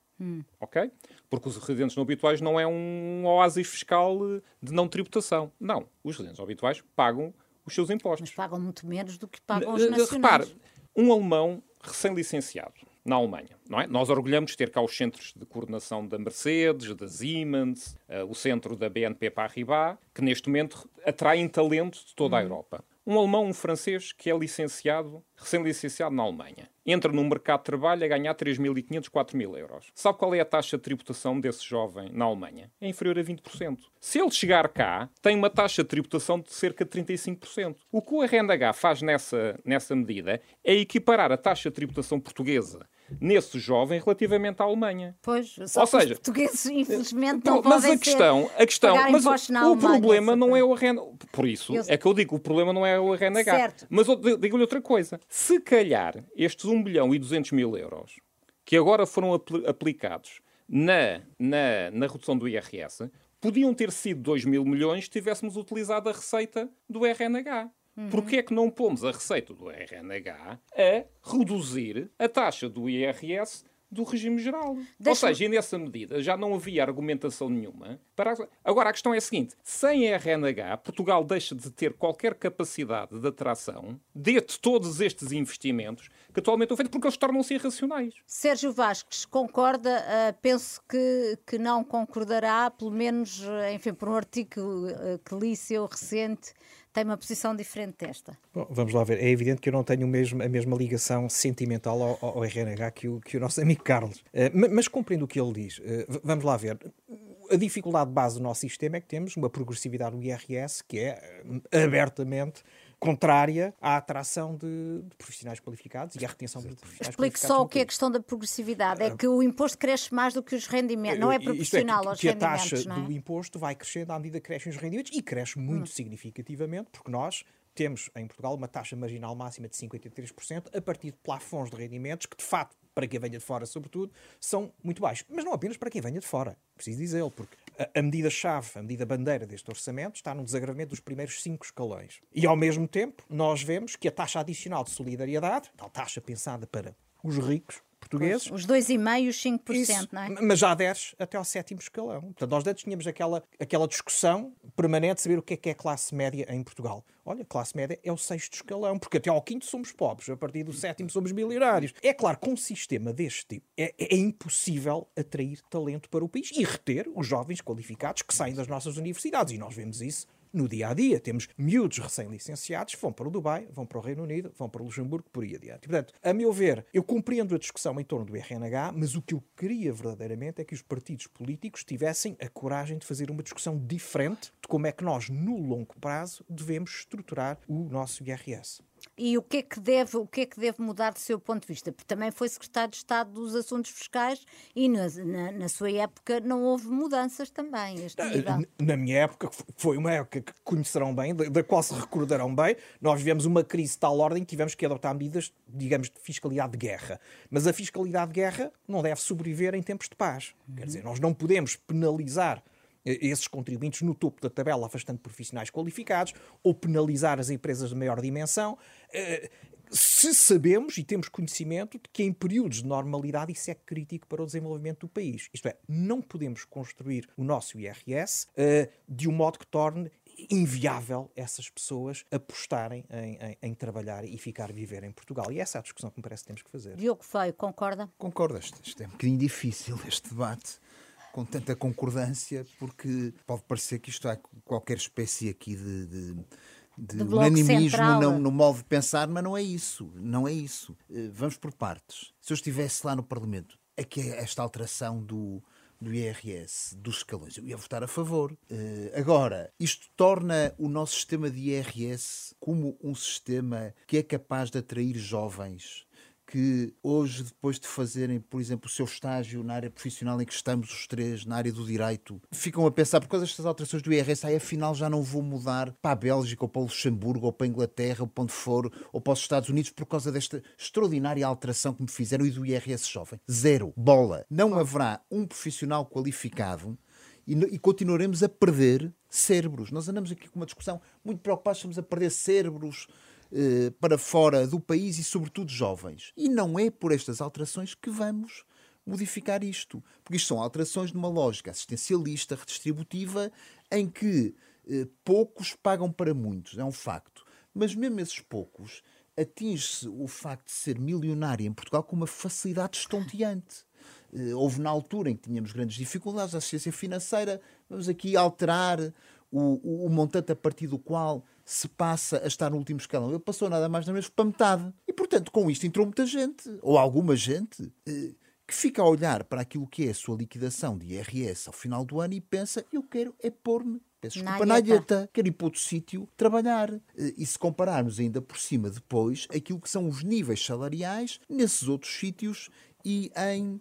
Speaker 1: Ok? Porque os residentes não habituais não é um oásis fiscal eh, de não tributação. Não. Os residentes não habituais pagam os os seus impostos.
Speaker 2: Mas pagam muito menos do que pagam os nacionais.
Speaker 1: Repare, um alemão recém-licenciado na Alemanha. Não é? Nós orgulhamos de ter cá os centros de coordenação da Mercedes, da Siemens, uh, o centro da BNP Paribas, que neste momento atraem talento de toda a Europa um alemão, um francês que é licenciado, recém-licenciado na Alemanha. Entra no mercado de trabalho a ganhar 3.500, 4.000 euros. Sabe qual é a taxa de tributação desse jovem na Alemanha? É inferior a 20%. Se ele chegar cá, tem uma taxa de tributação de cerca de 35%. O que o RNH faz nessa, nessa medida é equiparar a taxa de tributação portuguesa nesse jovem relativamente à Alemanha.
Speaker 2: Pois, só Ou seja, os portugueses infelizmente não, não mas
Speaker 1: a questão, a questão, mas o, problema não é o RN, por isso eu... é que eu digo, o problema não é o RNH. Certo. Mas digo-lhe outra coisa. Se calhar estes 1 bilhão e 200 mil euros que agora foram apl aplicados na, na, na redução do IRS podiam ter sido 2 mil milhões se tivéssemos utilizado a receita do RNH. Uhum. Porquê é que não pomos a receita do RNH a reduzir a taxa do IRS do regime geral. Ou seja, e nessa medida já não havia argumentação nenhuma. Para... Agora, a questão é a seguinte: sem RNH, Portugal deixa de ter qualquer capacidade de atração de todos estes investimentos que atualmente estão feitos porque eles tornam-se irracionais.
Speaker 2: Sérgio Vasques concorda? Uh, penso que, que não concordará, pelo menos, enfim, por um artigo uh, que li seu recente tem uma posição diferente desta.
Speaker 4: Bom, vamos lá ver. É evidente que eu não tenho mesmo, a mesma ligação sentimental ao, ao RNH que o, que o nosso amigo Carlos. Uh, mas, compreendo o que ele diz. Uh, vamos lá ver a dificuldade base do nosso sistema é que temos uma progressividade do IRS que é eh, abertamente contrária à atração de, de, profissionais qualificados e à retenção de profissionais
Speaker 2: Explique
Speaker 4: qualificados. Explique
Speaker 2: só o que é a questão da progressividade. É que o imposto cresce mais do que os rendimentos. Não é, proporcional
Speaker 4: é, que,
Speaker 2: aos
Speaker 4: que
Speaker 2: rendimentos.
Speaker 4: Que a taxa
Speaker 2: não é?
Speaker 4: do imposto vai crescendo à medida que crescem os rendimentos e cresce muito hum. significativamente, porque nós temos em Portugal uma taxa marginal máxima de 53% a partir de plafons de rendimentos que, de facto, para quem venha de fora, sobretudo, são muito baixos. Mas não apenas para quem venha de fora, preciso dizê-lo, porque a, medida-chave, a medida bandeira deste orçamento está no desagravamento dos primeiros cinco escalões. E, ao mesmo tempo, nós vemos que a taxa adicional de solidariedade, tal taxa pensada para os ricos, portugueses.
Speaker 2: Pois, os 2,5% e os 5%, Isso, não é?
Speaker 4: Mas já desce até ao sétimo escalão. Portanto, nós antes tínhamos aquela, aquela discussão permanente de saber o que é que é classe média em Portugal. Olha, classe média é o sexto escalão, porque até ao quinto somos pobres, a partir do sétimo somos milionários. É claro, com um sistema deste tipo, é, é impossível atrair talento para o país e reter os jovens qualificados que saem das nossas universidades. E nós vemos isso no dia a dia. Temos miúdos recém-licenciados que vão para o Dubai, vão para o Reino Unido, vão para o Luxemburgo, por aí adiante. Portanto, a meu ver, eu compreendo a discussão em torno do RNH, mas o que eu queria verdadeiramente é que os partidos políticos tivessem a coragem de fazer uma discussão diferente de como é que nós, no longo prazo, devemos estruturar o nosso IRS.
Speaker 2: E o que é que deve, o que é que deve mudar do seu ponto de vista? Porque também foi secretário de Estado dos Assuntos Fiscais e na, na, na sua época não houve mudanças também.
Speaker 4: Na, na, minha época, foi uma época que conhecerão bem, da, da, qual se recordarão bem, nós vivemos uma crise de tal ordem que tivemos que adotar medidas, digamos, de fiscalidade de guerra. Mas a fiscalidade de guerra não deve sobreviver em tempos de paz. Quer dizer, nós não podemos penalizar esses contribuintes no topo da tabela, afastando profissionais qualificados, ou penalizar as empresas de maior dimensão. Eh, se sabemos e temos conhecimento de que em períodos de normalidade isso é crítico para o desenvolvimento do país. Isto é, não podemos construir o nosso IRS uh, de um modo que torne inviável essas pessoas apostarem em, em, em, trabalhar e ficar a viver em Portugal. E essa é a discussão que me parece que temos que fazer.
Speaker 2: Diogo Feio, concorda?
Speaker 3: Concordo. Isto é um bocadinho difícil, este debate com tanta concordância, porque pode parecer que isto há qualquer espécie aqui de, de, de, de unanimismo no, no modo de pensar, mas não é isso. Não é isso. Eh, vamos por partes. Se eu estivesse lá no Parlamento, é que é esta alteração do, do IRS, dos escalões, eu ia votar a favor. Uh, agora, isto torna o nosso sistema de IRS como um sistema que é capaz de atrair jovens que hoje, depois de fazerem, por exemplo, o seu estágio na área profissional em que estamos os três, na área do direito, ficam a pensar, por causa destas alterações do IRS, aí afinal já não vou mudar para a Bélgica, ou para o Luxemburgo, ou para a Inglaterra, ou para onde for, ou para os Estados Unidos, por causa desta extraordinária alteração que me fizeram e do IRS jovem. Zero. Bola. Não haverá um profissional qualificado e, e, continuaremos a perder cérebros. Nós andamos aqui com uma discussão muito preocupados, estamos a perder cérebros eh, para fora do país e, sobretudo, jovens. E não é por estas alterações que vamos modificar isto. Porque isto são alterações de uma lógica assistencialista, redistributiva, em que eh, poucos pagam para muitos. É um facto. Mas mesmo esses poucos, atinge-se o facto de ser milionário em Portugal com uma facilidade estonteante. Eh, houve na altura em que tínhamos grandes dificuldades, a assistência financeira, vamos aqui alterar o, o, o, montante a partir do qual se passa a estar no último escalão. Ele passou nada mais nada menos para metade. E, portanto, com isto entrou muita gente, ou alguma gente, eh, que fica a olhar para aquilo que é a sua liquidação de IRS ao final do ano e pensa: eu quero é pôr-me peço desculpa, na alheta. Quero ir para outro sítio trabalhar. Eh, e se compararmos ainda por cima depois aquilo que são os níveis salariais nesses outros sítios e em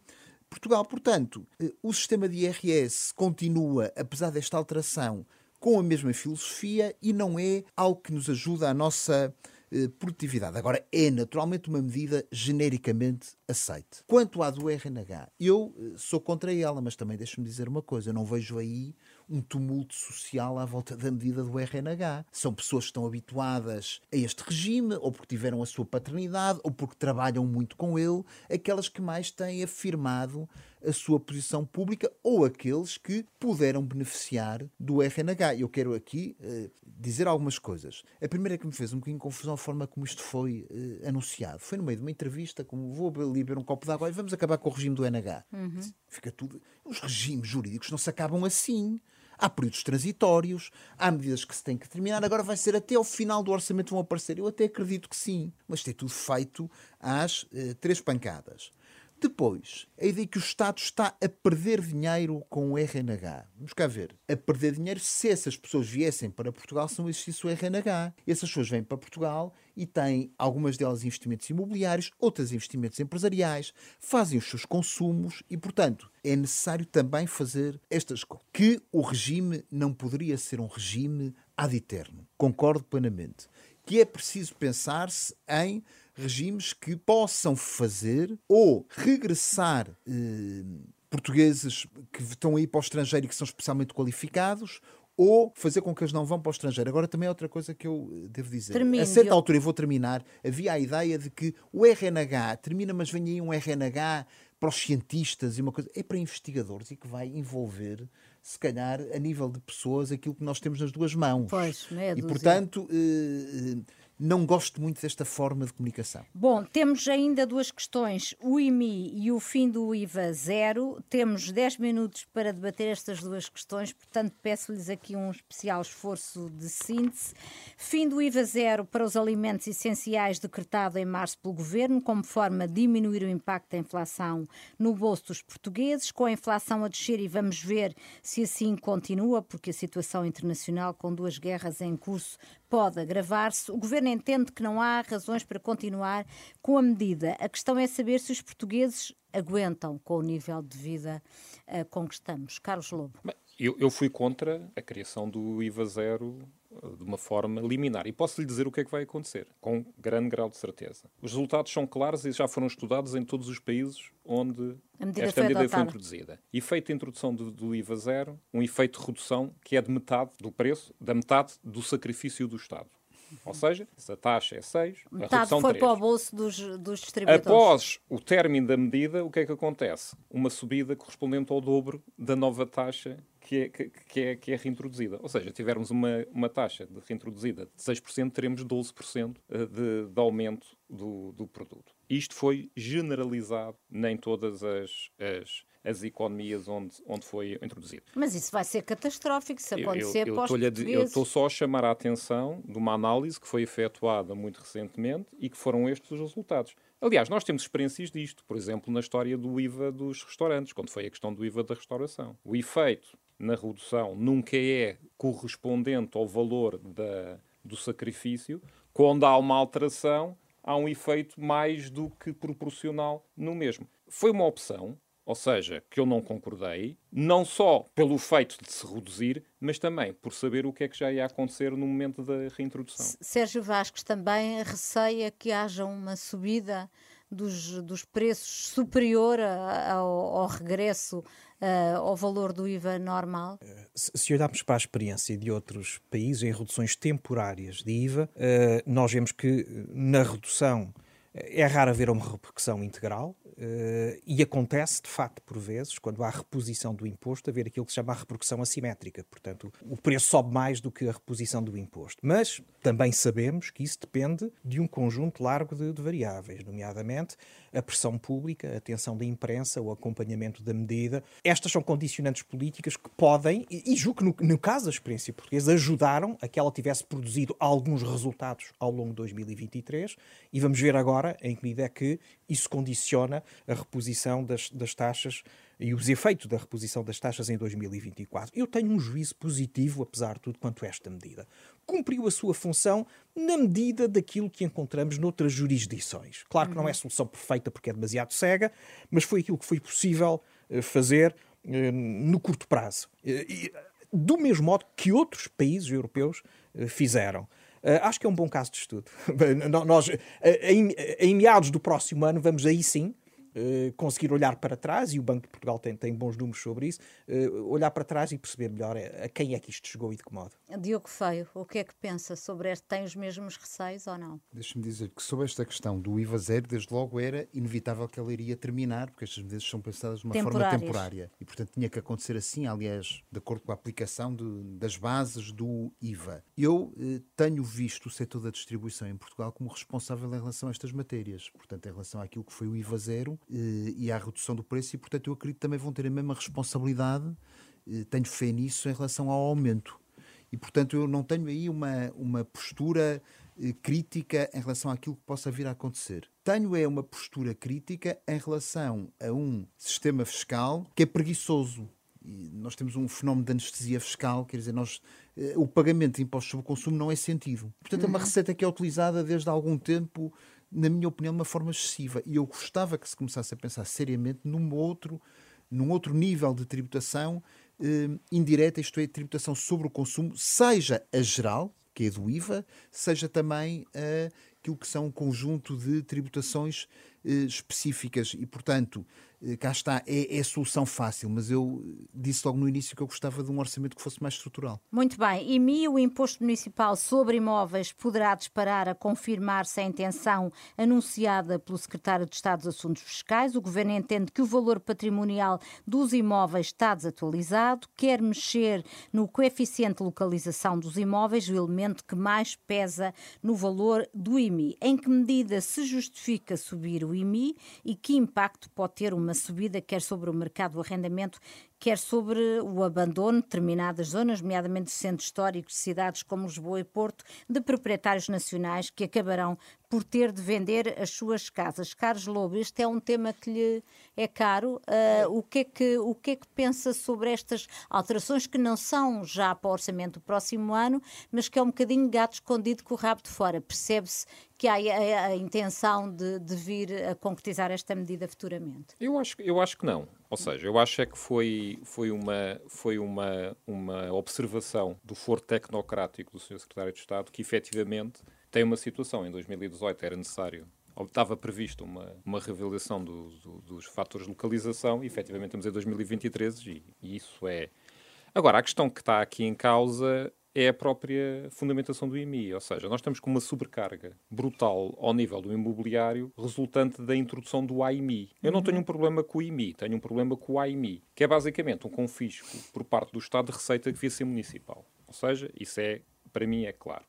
Speaker 3: Portugal. Portanto, eh, o sistema de IRS continua, apesar desta alteração, com a mesma filosofia e não é algo que nos ajuda à nossa eh, produtividade. Agora, é naturalmente uma medida genericamente aceite. Quanto à do RNH, eu eh, sou contra ela, mas também deixe-me dizer uma coisa: eu não vejo aí um tumulto social à volta da medida do RNH. São pessoas que estão habituadas a este regime, ou porque tiveram a sua paternidade, ou porque trabalham muito com ele, aquelas que mais têm afirmado a sua posição pública ou aqueles que puderam beneficiar do RNH. Eu quero aqui uh, dizer algumas coisas. A primeira que me fez um bocadinho confusão a forma como isto foi uh, anunciado. Foi no meio de uma entrevista, como vou ali beber um copo de água e vamos acabar com o regime do NH. Uhum. Fica tudo. Os regimes jurídicos não se acabam assim. Há períodos transitórios, há medidas que se têm que terminar. Agora vai ser até ao final do orçamento vão aparecer. Eu até acredito que sim. Mas tem tudo feito às uh, três pancadas. Depois, a ideia que o Estado está a perder dinheiro com o RNH. Vamos cá ver. A perder dinheiro se essas pessoas viessem para Portugal se não existisse o RNH. Essas pessoas vêm para Portugal e têm, algumas delas, investimentos imobiliários, outras investimentos empresariais, fazem os seus consumos e, portanto, é necessário também fazer estas coisas. Que o regime não poderia ser um regime ad eterno. Concordo plenamente. Que é preciso pensar-se em regimes que possam fazer ou regressar eh, portugueses que estão aí para o estrangeiro e que são especialmente qualificados ou fazer com que eles não vão para o estrangeiro. Agora também é outra coisa que eu eh, devo dizer.
Speaker 2: Termine,
Speaker 3: a certa eu... altura, e vou terminar, havia a ideia de que o RNH termina, mas vem aí um RNH para os cientistas e uma coisa. É para investigadores e que vai envolver, se calhar, a nível de pessoas, aquilo que nós temos nas duas mãos.
Speaker 2: Pois, é
Speaker 3: e portanto. Eh, eh não gosto muito desta forma de comunicação.
Speaker 2: Bom, temos ainda duas questões, o IMI e o fim do IVA zero. Temos 10 minutos para debater estas duas questões, portanto peço-lhes aqui um especial esforço de síntese. Fim do IVA zero para os alimentos essenciais decretado em março pelo Governo, como forma de diminuir o impacto da inflação no bolso dos portugueses, com a inflação a descer e vamos ver se assim continua, porque a situação internacional com duas guerras em curso pode agravar-se. O Governo entende que não há razões para continuar com a medida. A questão é saber se os portugueses aguentam com o nível de vida uh, com que estamos. Carlos Lobo.
Speaker 1: Eu, eu, fui contra a criação do IVA zero de uma forma liminar. E posso lhe dizer o que é que vai acontecer, com grande grau de certeza. Os resultados são claros e já foram estudados em todos os países onde
Speaker 2: medida
Speaker 1: esta medida
Speaker 2: adotada.
Speaker 1: foi introduzida. Efeito introdução do, do, IVA zero, um efeito de redução que é de metade do preço, da metade do sacrifício do Estado. Ou seja, se a taxa é 6,
Speaker 2: Metade
Speaker 1: a redução
Speaker 2: foi
Speaker 1: 3.
Speaker 2: para o bolso dos, dos distribuidores.
Speaker 1: Após o término da medida, o que é que acontece? Uma subida correspondente ao dobro da nova taxa que é, que, é, que é reintroduzida. Ou seja, tivermos uma, uma taxa de reintroduzida de 6%, teremos 12% eh, de, de aumento do, do produto. Isto foi generalizado nem todas as, as, as economias onde, onde foi introduzido.
Speaker 2: Mas isso vai ser catastrófico se acontecer
Speaker 1: eu, eu, Eu estou só a chamar a atenção de uma análise que foi efetuada muito recentemente e que foram estes os resultados. Aliás, nós temos experiências disto, por exemplo, na história do IVA dos restaurantes, quando foi a questão do IVA da restauração. O efeito na redução nunca é correspondente ao valor da, do sacrifício. Quando há uma alteração, há um efeito mais do que proporcional no mesmo. Foi uma opção, ou seja, que eu não concordei, não só pelo feito de se reduzir, mas também por saber o que é que já ia acontecer no momento da reintrodução.
Speaker 2: Sérgio Vasques também receia que haja uma subida dos, dos preços superior ao, ao regresso uh, ao valor do IVA normal?
Speaker 4: Se olharmos para a experiência de outros países em reduções temporárias de IVA, uh, nós vemos que na redução é raro haver uma repercussão integral. Uh, e acontece, de facto, por vezes, quando há reposição do imposto, haver aquilo que se chama a repercussão assimétrica. Portanto, o preço sobe mais do que a reposição do imposto. Mas também sabemos que isso depende de um conjunto largo de, de variáveis, nomeadamente a pressão pública, a atenção da imprensa, o acompanhamento da medida. Estas são condicionantes políticas que podem, e, e julgo que no, no caso da experiência portuguesa, ajudaram a que ela tivesse produzido alguns resultados ao longo de 2023 e vamos ver agora em que medida é que isso condiciona a reposição das, das taxas e os efeitos da reposição das taxas em 2024. Eu tenho um juízo positivo, apesar de tudo, quanto a esta medida. Cumpriu a sua função na medida daquilo que encontramos noutras jurisdições. Claro que não é solução perfeita porque é demasiado cega, mas foi aquilo que foi possível eh, fazer eh, no curto prazo. Eh, do mesmo modo que outros países europeus fizeram. acho que é um bom caso de estudo. Nós, em meados do próximo ano, vamos aí sim eh, conseguir olhar para trás, e o Banco de Portugal tem, tem bons números sobre isso, uh, olhar para trás e perceber melhor a, a, quem é que isto chegou e de que modo.
Speaker 2: Diogo Feio, o que é que pensa sobre este? Tem os mesmos receios ou não?
Speaker 3: Deixa-me dizer que sobre esta questão do IVA zero, desde logo era inevitável que ela iria terminar, porque estas medidas são pensadas de uma forma temporária. E, portanto, tinha que acontecer assim, aliás, de acordo com a aplicação de, das bases do IVA. Eu eh, tenho visto o setor da distribuição em Portugal como responsável em relação a estas matérias. Portanto, em relação àquilo que foi o IVA zero, eh, e à redução do preço, e portanto eu acredito que também vão ter a mesma responsabilidade, eh, tenho fé nisso, em relação ao aumento. E portanto eu não tenho aí uma, uma postura eh, crítica em relação àquilo que possa vir a acontecer. Tenho é uma postura crítica em relação a um sistema fiscal que é preguiçoso. E nós temos um fenómeno de anestesia fiscal, quer dizer, nós, o pagamento de impostos sobre o consumo não é sentido. Portanto, é uma uhum. receita que é utilizada desde há algum tempo na minha opinião, de uma forma excessiva. E eu gostava que se começasse a pensar seriamente num outro, num outro nível de tributação eh, indireta, isto é, tributação sobre o consumo, seja a geral, que é do IVA, seja também uh, aquilo que são um conjunto de tributações específicas. E, portanto, eh, cá está, é, é solução fácil, mas eu disse logo no início que eu gostava de um orçamento que fosse mais estrutural.
Speaker 2: Muito bem. IMI, o Imposto Municipal sobre Imóveis, poderá disparar a confirmar-se a intenção anunciada pelo Secretário de Estado dos Assuntos Fiscais. O Governo entende que o valor patrimonial dos imóveis está desatualizado, quer mexer no coeficiente de localização dos imóveis, o elemento que mais pesa no valor do IMI. Em que medida se justifica subir o IMI e que impacto pode ter uma uma subida, quer sobre o mercado do arrendamento, quer sobre o abandono de determinadas zonas, nomeadamente centros históricos de cidades como Lisboa e Porto, de proprietários nacionais que acabarão por ter de vender as suas casas. Carlos Lobo, este é um tema que lhe é caro. Uh, o, que é que, o que é que pensa sobre estas alterações que não são já para o orçamento do próximo ano, mas que é um bocadinho gato escondido com o rabo de fora? Percebe-se que há a, a intenção de, de, vir a concretizar esta medida futuramente?
Speaker 1: Eu acho, eu acho que não. Ou seja, eu acho é que foi, foi, uma, foi uma, uma observação do foro tecnocrático do Sr. Secretário de Estado que efetivamente tem uma situação. Em 2018 era necessário estava previsto uma, uma revelação do, do, dos fatores de localização e efetivamente estamos em 2023 e, e, isso é. Agora, a questão que está aqui em causa é a própria fundamentação do IMI, ou seja, nós estamos com uma sobrecarga brutal ao nível do imobiliário resultante da introdução do AIMI. Eu não tenho um problema com o IMI, tenho um problema com o AIMI, que é basicamente um confisco por parte do Estado de receita que devia ser municipal. Ou seja, isso é, para mim, é claro.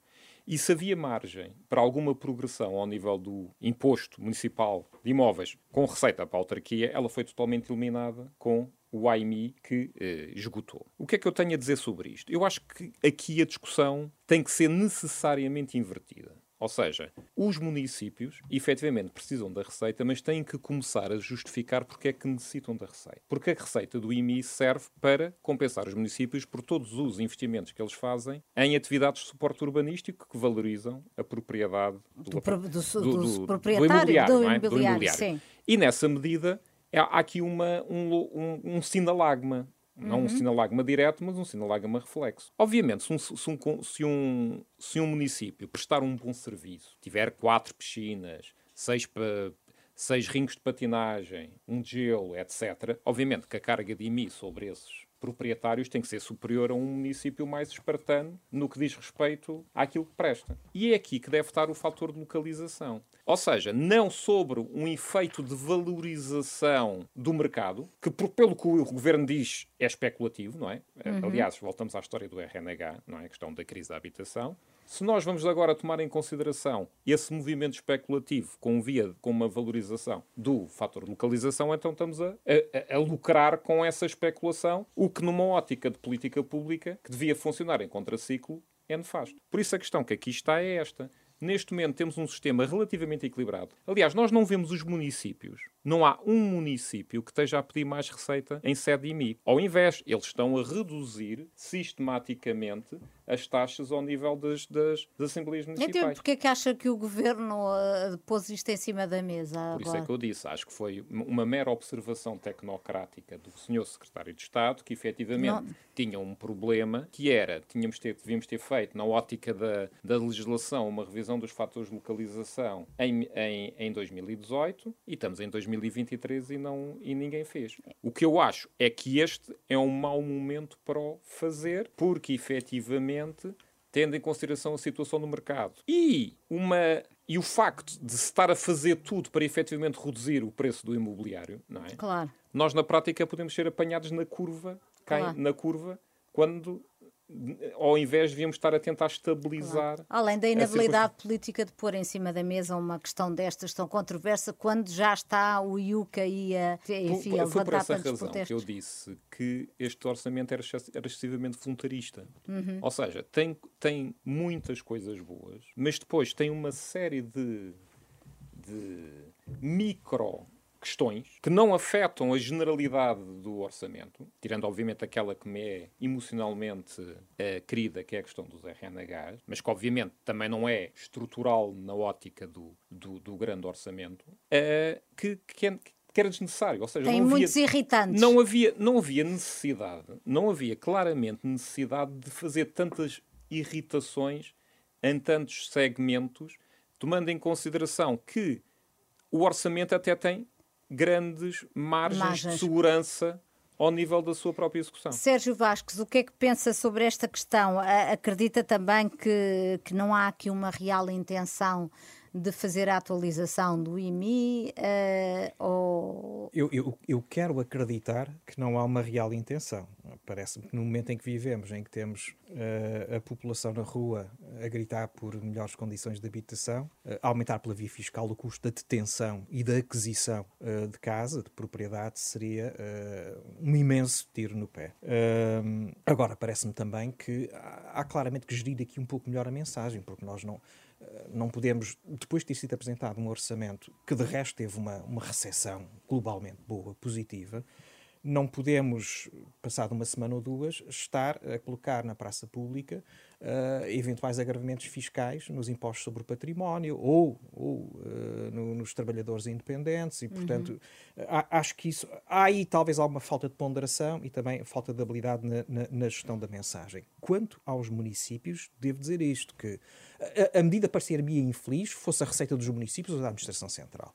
Speaker 1: E se havia margem para alguma progressão ao nível do imposto municipal de imóveis com receita para a autarquia, ela foi totalmente eliminada com o AIMI que eh, esgotou. O que é que eu tenho a dizer sobre isto? Eu acho que aqui a discussão tem que ser necessariamente invertida. Ou seja, os municípios efetivamente precisam da receita, mas têm que começar a justificar porque é que necessitam da receita. Porque a receita do IMI serve para compensar os municípios por todos os investimentos que eles fazem em atividades de suporte urbanístico que valorizam a propriedade do, do, do,
Speaker 2: do, do proprietário, do imobiliário. Do imobiliário.
Speaker 1: E nessa medida há aqui uma, um, um, um sinalagma. Não uhum. um sinalagma direto, mas um sinalagma reflexo. Obviamente, se um, se, um, se, um, se um município prestar um bom serviço, tiver quatro piscinas, seis, pa, seis ringos de patinagem, um de gelo, etc., obviamente que a carga de IMI sobre esses proprietários tem que ser superior a um município mais espartano no que diz respeito àquilo que presta. E é aqui que deve estar o fator de localização. Ou seja, não sobre um efeito de valorização do mercado, que pelo que o governo diz é especulativo, não é? Uhum. Aliás, voltamos à história do RNH, não é? A questão da crise da habitação. Se nós vamos agora tomar em consideração esse movimento especulativo com via com uma valorização do fator localização, então estamos a, a, a, lucrar com essa especulação, o que numa ótica de política pública que devia funcionar em contraciclo é nefasto. Por isso a questão que aqui está é esta. Neste momento temos um sistema relativamente equilibrado. Aliás, nós não vemos os municípios. Não há um município que esteja a pedir mais receita em sede de IMI. Ao invés, eles estão a reduzir sistematicamente as taxas ao nível das, das, das Assembleias Municipais.
Speaker 2: Então, porquê é que acha que o Governo uh, pôs isto em cima da mesa agora?
Speaker 1: Por isso é que eu disse, acho que foi uma mera observação tecnocrática do Sr. Secretário de Estado, que efetivamente não. tinha um problema, que era, tínhamos ter, devíamos ter feito, na ótica da, da legislação, uma revisão dos fatores de localização em, em, em 2018, e estamos em 2023 e, não, e ninguém fez. O que eu acho é que este é um mau momento para o fazer, porque efetivamente tendo em consideração a situação do mercado e uma e o facto de se estar a fazer tudo para efetivamente reduzir o preço do imobiliário, não é?
Speaker 2: Claro.
Speaker 1: Nós na prática podemos ser apanhados na curva, claro. na curva, quando ao invés devíamos estar a tentar estabilizar. Claro.
Speaker 2: Além da inabilidade política de pôr em cima da mesa uma questão destas tão controversa, quando já está o IUCA e a, enfim,
Speaker 1: a Foi por essa razão protestos. que eu disse que este orçamento era, era excessivamente voluntarista. Uhum. Ou seja, tem, tem muitas coisas boas, mas depois tem uma série de, de micro questões que não afetam a generalidade do orçamento, tirando obviamente aquela que me é emocionalmente uh, querida, que é a questão dos RNHs, mas que obviamente também não é estrutural na ótica do, do, do grande orçamento, uh, que, que, é, que era desnecessário. Ou seja,
Speaker 2: Tem
Speaker 1: não havia,
Speaker 2: muitos irritantes.
Speaker 1: Não havia, não havia necessidade, não havia claramente necessidade de fazer tantas irritações em tantos segmentos, tomando em consideração que o orçamento até tem grandes margens, margens. de segurança ao nível da sua própria execução.
Speaker 2: Sérgio Vasques, o que é que pensa sobre esta questão? Acredita também que, que não há aqui uma real intenção de fazer a atualização do IMI? Uh, eh, ou...
Speaker 4: eu, eu, eu quero acreditar que não há uma real intenção. Parece-me que no momento em que vivemos, em que temos uh, a população na rua a gritar por melhores condições de habitação, uh, aumentar pela via fiscal o custo da detenção e da aquisição de casa, de propriedade, seria um imenso tiro no pé. agora, parece-me também que há, há claramente que gerir aqui um pouco melhor a mensagem, porque nós não não podemos, depois de ter sido apresentado um orçamento que de resto teve uma, uma recessão globalmente boa, positiva, não podemos, passado uma semana ou duas, estar a colocar na praça pública uh, eventuais agravamentos fiscais nos impostos sobre o património ou, ou uh, no, nos trabalhadores independentes e, portanto, uhum. uh, acho que isso... Há aí talvez alguma falta de ponderação e também falta de habilidade na, na, na gestão da mensagem. Quanto aos municípios, devo dizer isto, que a, a medida parecer-me infeliz fosse a receita dos municípios ou da administração central.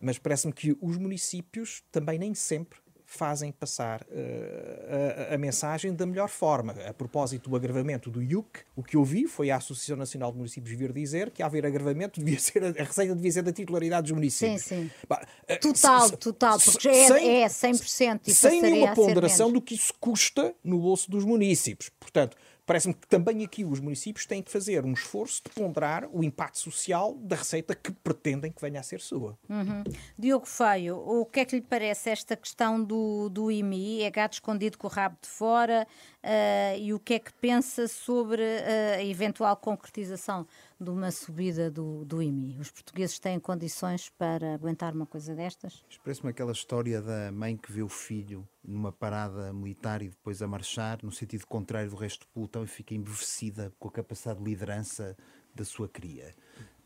Speaker 4: Mas parece-me que os municípios também nem sempre fazem passar uh, a, a, mensagem da melhor forma. A propósito do agravamento do IUC, o que eu vi foi a Associação Nacional de Municípios vir dizer que, haver agravamento, devia ser a, a receita devia ser da titularidade dos municípios.
Speaker 2: Sim, sim. Bah, uh, total, total, porque é, é 100% e
Speaker 4: Sem nenhuma ponderação do que isso custa no bolso dos municípios. Portanto, Parece-me que também aqui os municípios têm que fazer um esforço de ponderar o impacto social da receita que pretendem que venha a ser sua.
Speaker 2: Uhum. Diogo Feio, o que é que lhe parece esta questão do, do IMI? É gato escondido com o rabo de fora? Uh, e o que é que pensa sobre uh, a eventual concretização de uma subida do, do IMI? Os portugueses têm condições para aguentar uma coisa destas?
Speaker 3: Parece-me aquela história da mãe que vê o filho numa parada militar e depois a marchar no sentido contrário do resto do pelotão e fica embevecida com a capacidade de liderança da sua cria.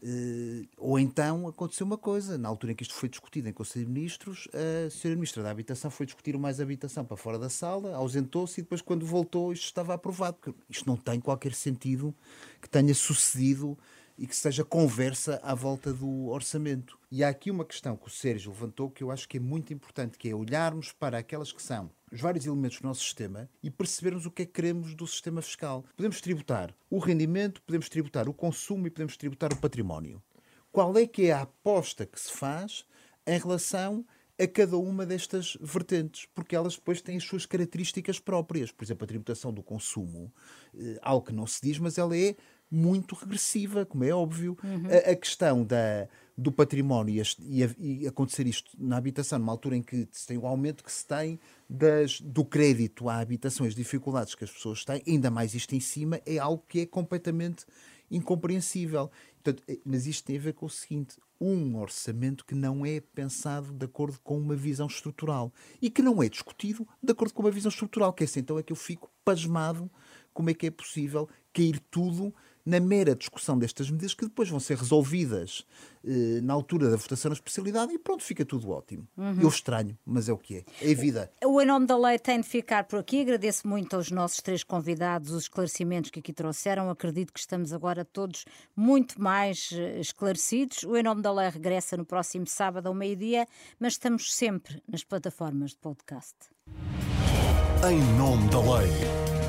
Speaker 3: Uh, ou então aconteceu uma coisa, na altura em que isto foi discutido em Conselho de Ministros, a Sra. Ministra da Habitação foi discutir mais habitação para fora da sala, ausentou-se e depois, quando voltou, isto estava aprovado. Porque isto não tem qualquer sentido que tenha sucedido e que seja conversa à volta do orçamento. E há aqui uma questão que o Sérgio levantou que eu acho que é muito importante, que é olharmos para aquelas que são os vários elementos do nosso sistema e percebermos o que é que queremos do sistema fiscal. Podemos tributar o rendimento, podemos tributar o consumo e podemos tributar o património. qual é que é a aposta que se faz em relação a cada uma destas vertentes, porque elas depois têm as suas características próprias. Por exemplo, a tributação do consumo, eh, algo que não se diz, mas ela é muito regressiva, como é óbvio. Uhum. A, a, questão da, do património e, a, e, acontecer isto na habitação, numa altura em que se tem o aumento que se tem das, do crédito à habitação, as dificuldades que as pessoas têm, ainda mais isto em cima, é algo que é completamente incompreensível. Portanto, eh, mas isto tem a ver com o seguinte: um orçamento que não é pensado de acordo com uma visão estrutural e que não é discutido de acordo com uma visão estrutural. Que é assim, então é que eu fico pasmado como é que é possível cair tudo na mera discussão destas medidas que depois vão ser resolvidas eh, na altura da votação na especialidade e pronto, fica tudo ótimo. Uhum. Eu estranho, mas é o que é. É vida.
Speaker 2: O Em Nome da Lei tem de ficar por aqui. Agradeço muito aos nossos três convidados os esclarecimentos que aqui trouxeram. Acredito que estamos agora todos muito mais eh, esclarecidos. O Em Nome da Lei regressa no próximo sábado ao meio-dia, mas estamos sempre nas plataformas de podcast. Em Nome da Lei.